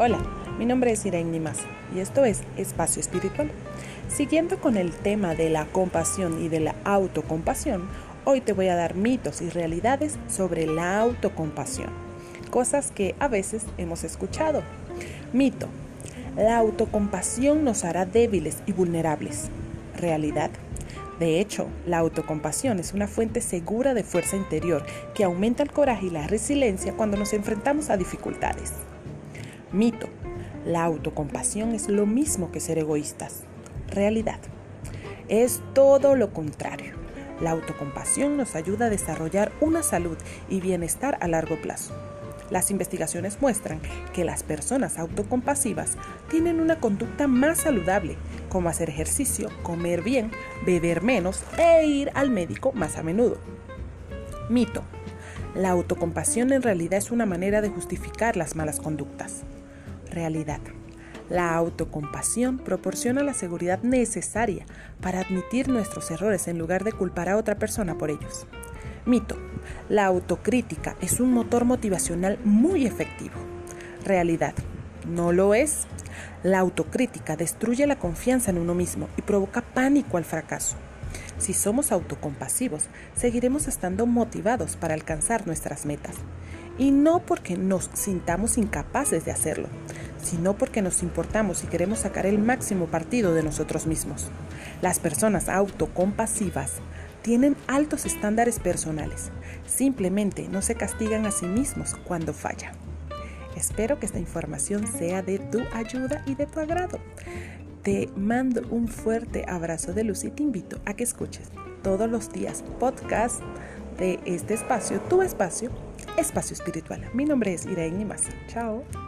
Hola, mi nombre es Irene Nimas y esto es Espacio Espiritual. Siguiendo con el tema de la compasión y de la autocompasión, hoy te voy a dar mitos y realidades sobre la autocompasión, cosas que a veces hemos escuchado. Mito, la autocompasión nos hará débiles y vulnerables. Realidad, de hecho, la autocompasión es una fuente segura de fuerza interior que aumenta el coraje y la resiliencia cuando nos enfrentamos a dificultades. Mito. La autocompasión es lo mismo que ser egoístas. Realidad. Es todo lo contrario. La autocompasión nos ayuda a desarrollar una salud y bienestar a largo plazo. Las investigaciones muestran que las personas autocompasivas tienen una conducta más saludable, como hacer ejercicio, comer bien, beber menos e ir al médico más a menudo. Mito. La autocompasión en realidad es una manera de justificar las malas conductas realidad. La autocompasión proporciona la seguridad necesaria para admitir nuestros errores en lugar de culpar a otra persona por ellos. Mito. La autocrítica es un motor motivacional muy efectivo. Realidad. No lo es. La autocrítica destruye la confianza en uno mismo y provoca pánico al fracaso. Si somos autocompasivos, seguiremos estando motivados para alcanzar nuestras metas. Y no porque nos sintamos incapaces de hacerlo, sino porque nos importamos y queremos sacar el máximo partido de nosotros mismos. Las personas autocompasivas tienen altos estándares personales. Simplemente no se castigan a sí mismos cuando fallan. Espero que esta información sea de tu ayuda y de tu agrado. Te mando un fuerte abrazo de luz y te invito a que escuches todos los días podcast de este espacio, tu espacio, espacio espiritual. Mi nombre es Irene Nimasa. Chao.